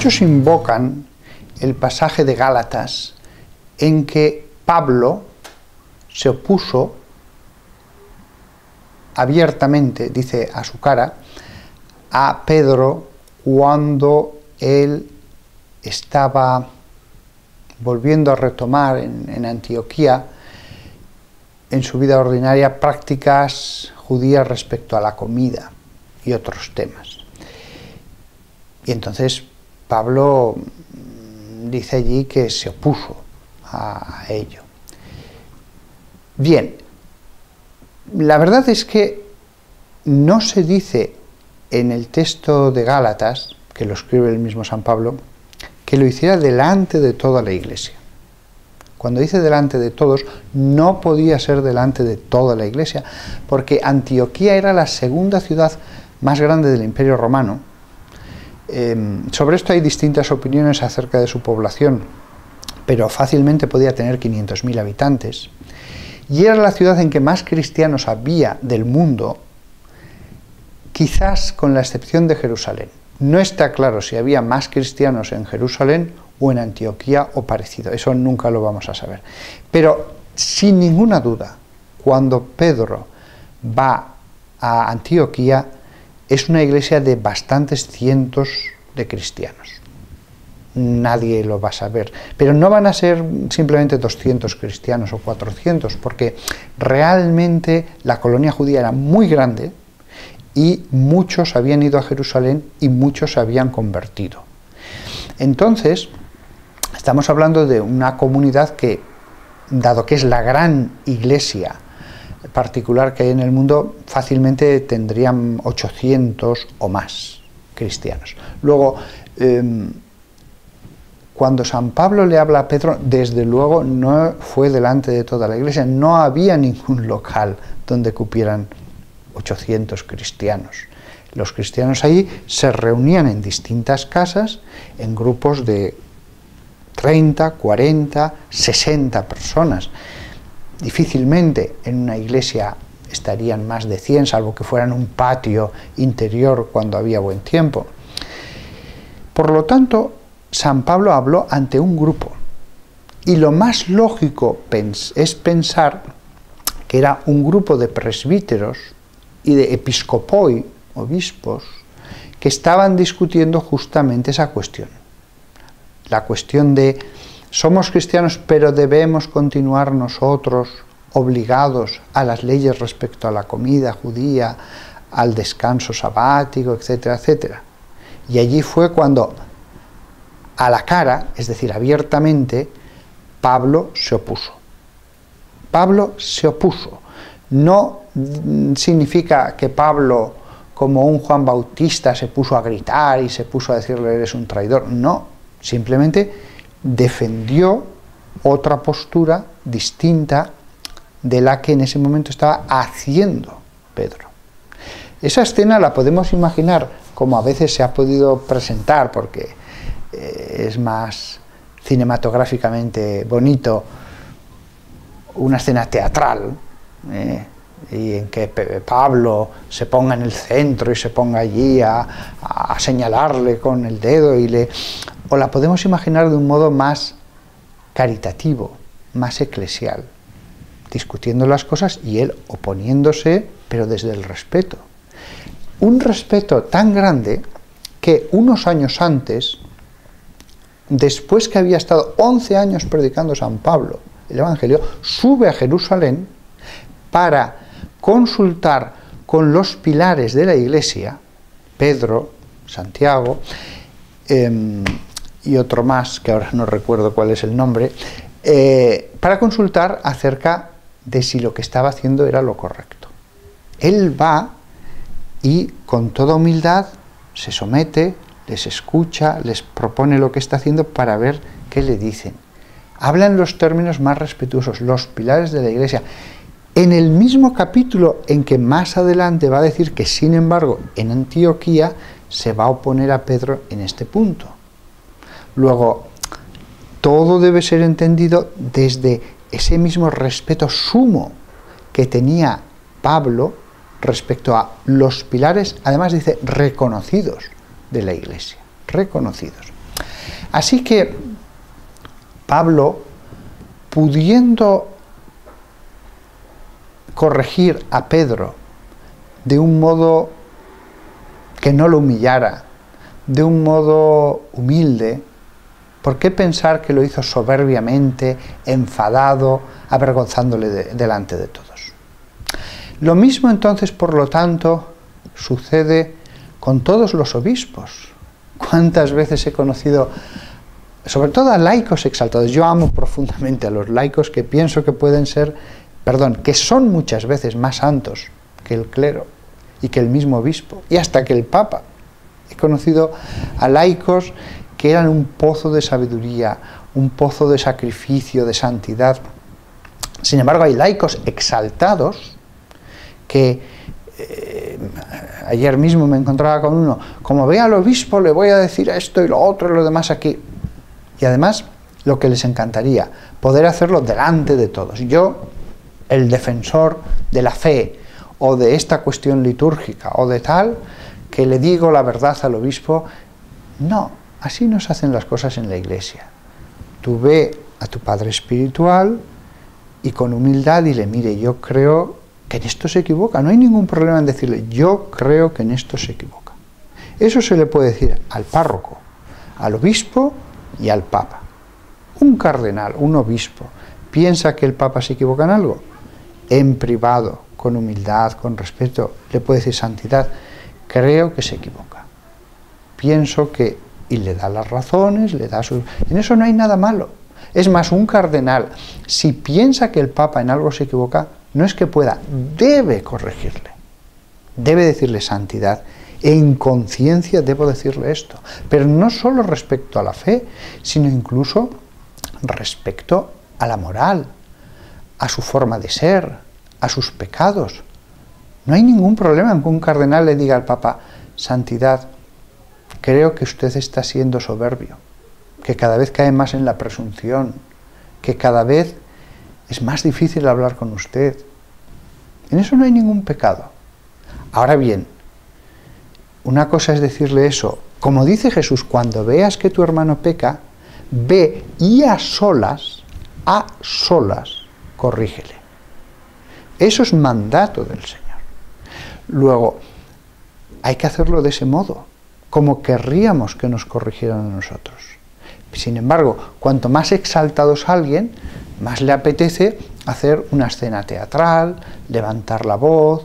muchos invocan el pasaje de Gálatas en que Pablo se opuso abiertamente, dice a su cara, a Pedro cuando él estaba volviendo a retomar en, Antioquía, en su vida ordinaria, prácticas judías respecto a la comida y otros temas. Y entonces Pablo dice allí que se opuso a ello. Bien, la verdad es que no se dice en el texto de Gálatas, que lo escribe el mismo San Pablo, que lo hiciera delante de toda la iglesia. Cuando dice delante de todos, no podía ser delante de toda la iglesia, porque Antioquía era la segunda ciudad más grande del Imperio Romano. Em, sobre esto hay distintas opiniones acerca de su población, pero fácilmente podía tener 500.000 habitantes. Y era la ciudad en que más cristianos había del mundo, quizás con la excepción de Jerusalén. No está claro si había más cristianos en Jerusalén o en Antioquía o parecido, eso nunca lo vamos a saber. Pero sin ninguna duda, cuando Pedro va a Antioquía, es una iglesia de bastantes cientos de cristianos. Nadie lo va a saber. Pero no van a ser simplemente 200 cristianos o 400, porque realmente la colonia judía era muy grande, y muchos habían ido a Jerusalén y muchos se habían convertido. Entonces, estamos hablando de una comunidad que, dado que es la gran iglesia particular que hay en el mundo, fácilmente tendrían 800 o más cristianos. Luego, em, cuando San Pablo le habla a Pedro, desde luego no fue delante de toda la iglesia, no había ningún local donde cupieran 800 cristianos. Los cristianos ahí se reunían en distintas casas, en grupos de 30, 40, 60 personas. Difícilmente en una iglesia estarían más de 100, salvo que fueran un patio interior cuando había buen tiempo. Por lo tanto, San Pablo habló ante un grupo. Y lo más lógico es pensar que era un grupo de presbíteros y de episcopoi, obispos, que estaban discutiendo justamente esa cuestión. La cuestión de somos cristianos pero debemos continuar nosotros obligados a las leyes respecto a la comida judía, al descanso sabático, etcétera, etcétera. Y allí fue cuando a la cara, es decir, abiertamente, Pablo se opuso. Pablo se opuso. No significa que Pablo, como un Juan Bautista, se puso a gritar y se puso a decirle eres un traidor. No, simplemente defendió otra postura distinta de la que en ese momento estaba haciendo Pedro. Esa escena la podemos imaginar como a veces se ha podido presentar, porque eh, es más cinematográficamente bonito una escena teatral, eh, y en que Pablo se ponga en el centro y se ponga allí a, señalarle con el dedo y le o la podemos imaginar de un modo más caritativo, más eclesial, discutiendo las cosas y él oponiéndose, pero desde el respeto. Un respeto tan grande que unos años antes, después que había estado 11 años predicando San Pablo el Evangelio, sube a Jerusalén para consultar con los pilares de la Iglesia, Pedro, Santiago, em, y otro más, que ahora no recuerdo cuál es el nombre, eh, para consultar acerca de si lo que estaba haciendo era lo correcto. Él va y con toda humildad se somete, les escucha, les propone lo que está haciendo para ver qué le dicen. Habla en los términos más respetuosos, los pilares de la iglesia en el mismo capítulo en que más adelante va a decir que, sin embargo, en Antioquía se va a oponer a Pedro en este punto. Luego, todo debe ser entendido desde ese mismo respeto sumo que tenía Pablo respecto a los pilares, además dice, reconocidos de la Iglesia, reconocidos. Así que Pablo, pudiendo corregir a Pedro de un modo que no lo humillara, de un modo humilde, ¿por qué pensar que lo hizo soberbiamente, enfadado, avergonzándole delante de todos? Lo mismo entonces, por lo tanto, sucede con todos los obispos. ¿Cuántas veces he conocido, sobre todo a laicos exaltados? Yo amo profundamente a los laicos que pienso que pueden ser, perdón, que son muchas veces más santos que el clero y que el mismo obispo y hasta que el papa. He conocido a laicos que eran un pozo de sabiduría, un pozo de sacrificio, de santidad. Sin embargo, hay laicos exaltados que eh, ayer mismo me encontraba con uno, como ve al obispo le voy a decir esto y lo otro y lo demás aquí. Y además, lo que les encantaría, poder hacerlo delante de todos. Yo, el defensor de la fe, o de esta cuestión litúrgica o de tal, que le digo la verdad al obispo. No, así no se hacen las cosas en la iglesia. Tú ve a tu padre espiritual y con humildad dile, mire, yo creo que en esto se equivoca. No hay ningún problema en decirle, yo creo que en esto se equivoca. Eso se le puede decir al párroco, al obispo y al papa. Un cardenal, un obispo, piensa que el papa se equivoca en algo. En privado, con humildad, con respeto, le puede decir santidad, creo que se equivoca. Pienso que, y le da las razones, le da su... En eso no hay nada malo. Es más, un cardenal, si piensa que el Papa en algo se equivoca, no es que pueda, debe corregirle. Debe decirle santidad. En conciencia debo decirle esto. Pero no solo respecto a la fe, sino incluso respecto a la moral, a su forma de ser, a sus pecados. No hay ningún problema en que un cardenal le diga al Papa, Santidad, creo que usted está siendo soberbio, que cada vez cae más en la presunción, que cada vez es más difícil hablar con usted. En eso no hay ningún pecado. Ahora bien, una cosa es decirle eso, como dice Jesús, cuando veas que tu hermano peca, ve y a solas, a solas, corrígele. Eso es mandato del Señor. Luego, hay que hacerlo de ese modo, como querríamos que nos corrigieran a nosotros. Sin embargo, cuanto más exaltado es alguien, más le apetece hacer una escena teatral, levantar la voz,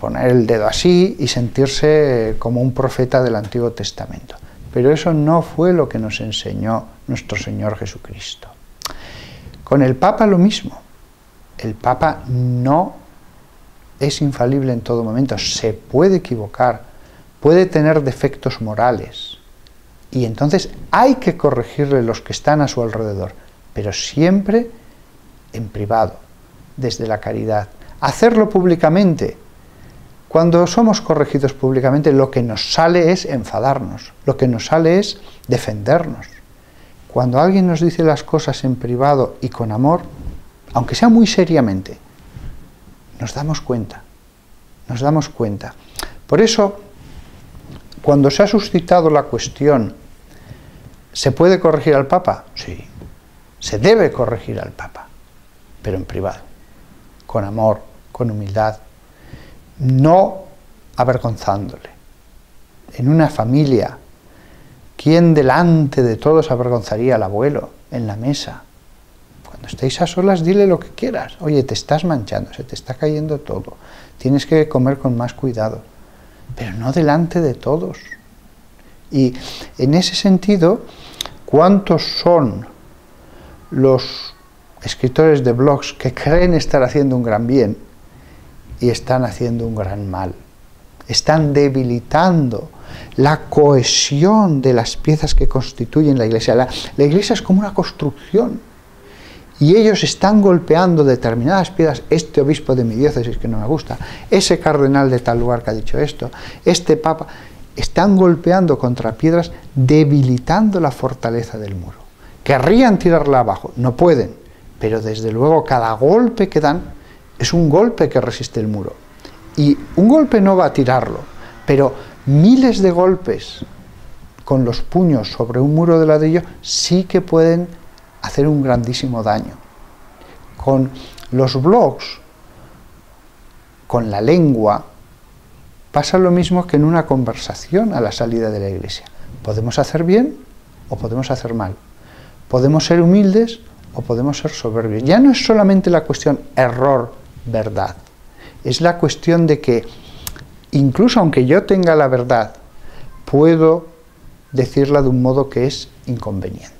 poner el dedo así y sentirse como un profeta del Antiguo Testamento. Pero eso no fue lo que nos enseñó nuestro Señor Jesucristo. Con el Papa lo mismo el Papa no es infalible en todo momento, se puede equivocar, puede tener defectos morales. Y entonces hay que corregirle los que están a su alrededor, pero siempre en privado, desde la caridad. Hacerlo públicamente. Cuando somos corregidos públicamente, lo que nos sale es enfadarnos, lo que nos sale es defendernos. Cuando alguien nos dice las cosas en privado y con amor, aunque sea muy seriamente, nos damos cuenta, nos damos cuenta. Por eso, cuando se ha suscitado la cuestión, ¿se puede corregir al Papa? Sí, se debe corregir al Papa, pero en privado, con amor, con humildad, no avergonzándole. En una familia, ¿quién delante de todos avergonzaría al abuelo en la mesa? Cuando estéis a solas, dile lo que quieras. Oye, te estás manchando, se te está cayendo todo. Tienes que comer con más cuidado. Pero no delante de todos. Y en ese sentido, ¿cuántos son los escritores de blogs que creen estar haciendo un gran bien y están haciendo un gran mal? Están debilitando la cohesión de las piezas que constituyen la iglesia. La, la iglesia es como una construcción y ellos están golpeando determinadas piedras, este obispo de mi diócesis que no me gusta, ese cardenal de tal lugar que ha dicho esto, este papa, están golpeando contra piedras debilitando la fortaleza del muro. Querrían tirarla abajo, no pueden, pero desde luego cada golpe que dan es un golpe que resiste el muro. Y un golpe no va a tirarlo, pero miles de golpes con los puños sobre un muro de ladrillo sí que pueden hacer un grandísimo daño. Con los blogs, con la lengua, pasa lo mismo que en una conversación a la salida de la iglesia. Podemos hacer bien o podemos hacer mal. Podemos ser humildes o podemos ser soberbios. Ya no es solamente la cuestión error-verdad, es la cuestión de que incluso aunque yo tenga la verdad, puedo decirla de un modo que es inconveniente.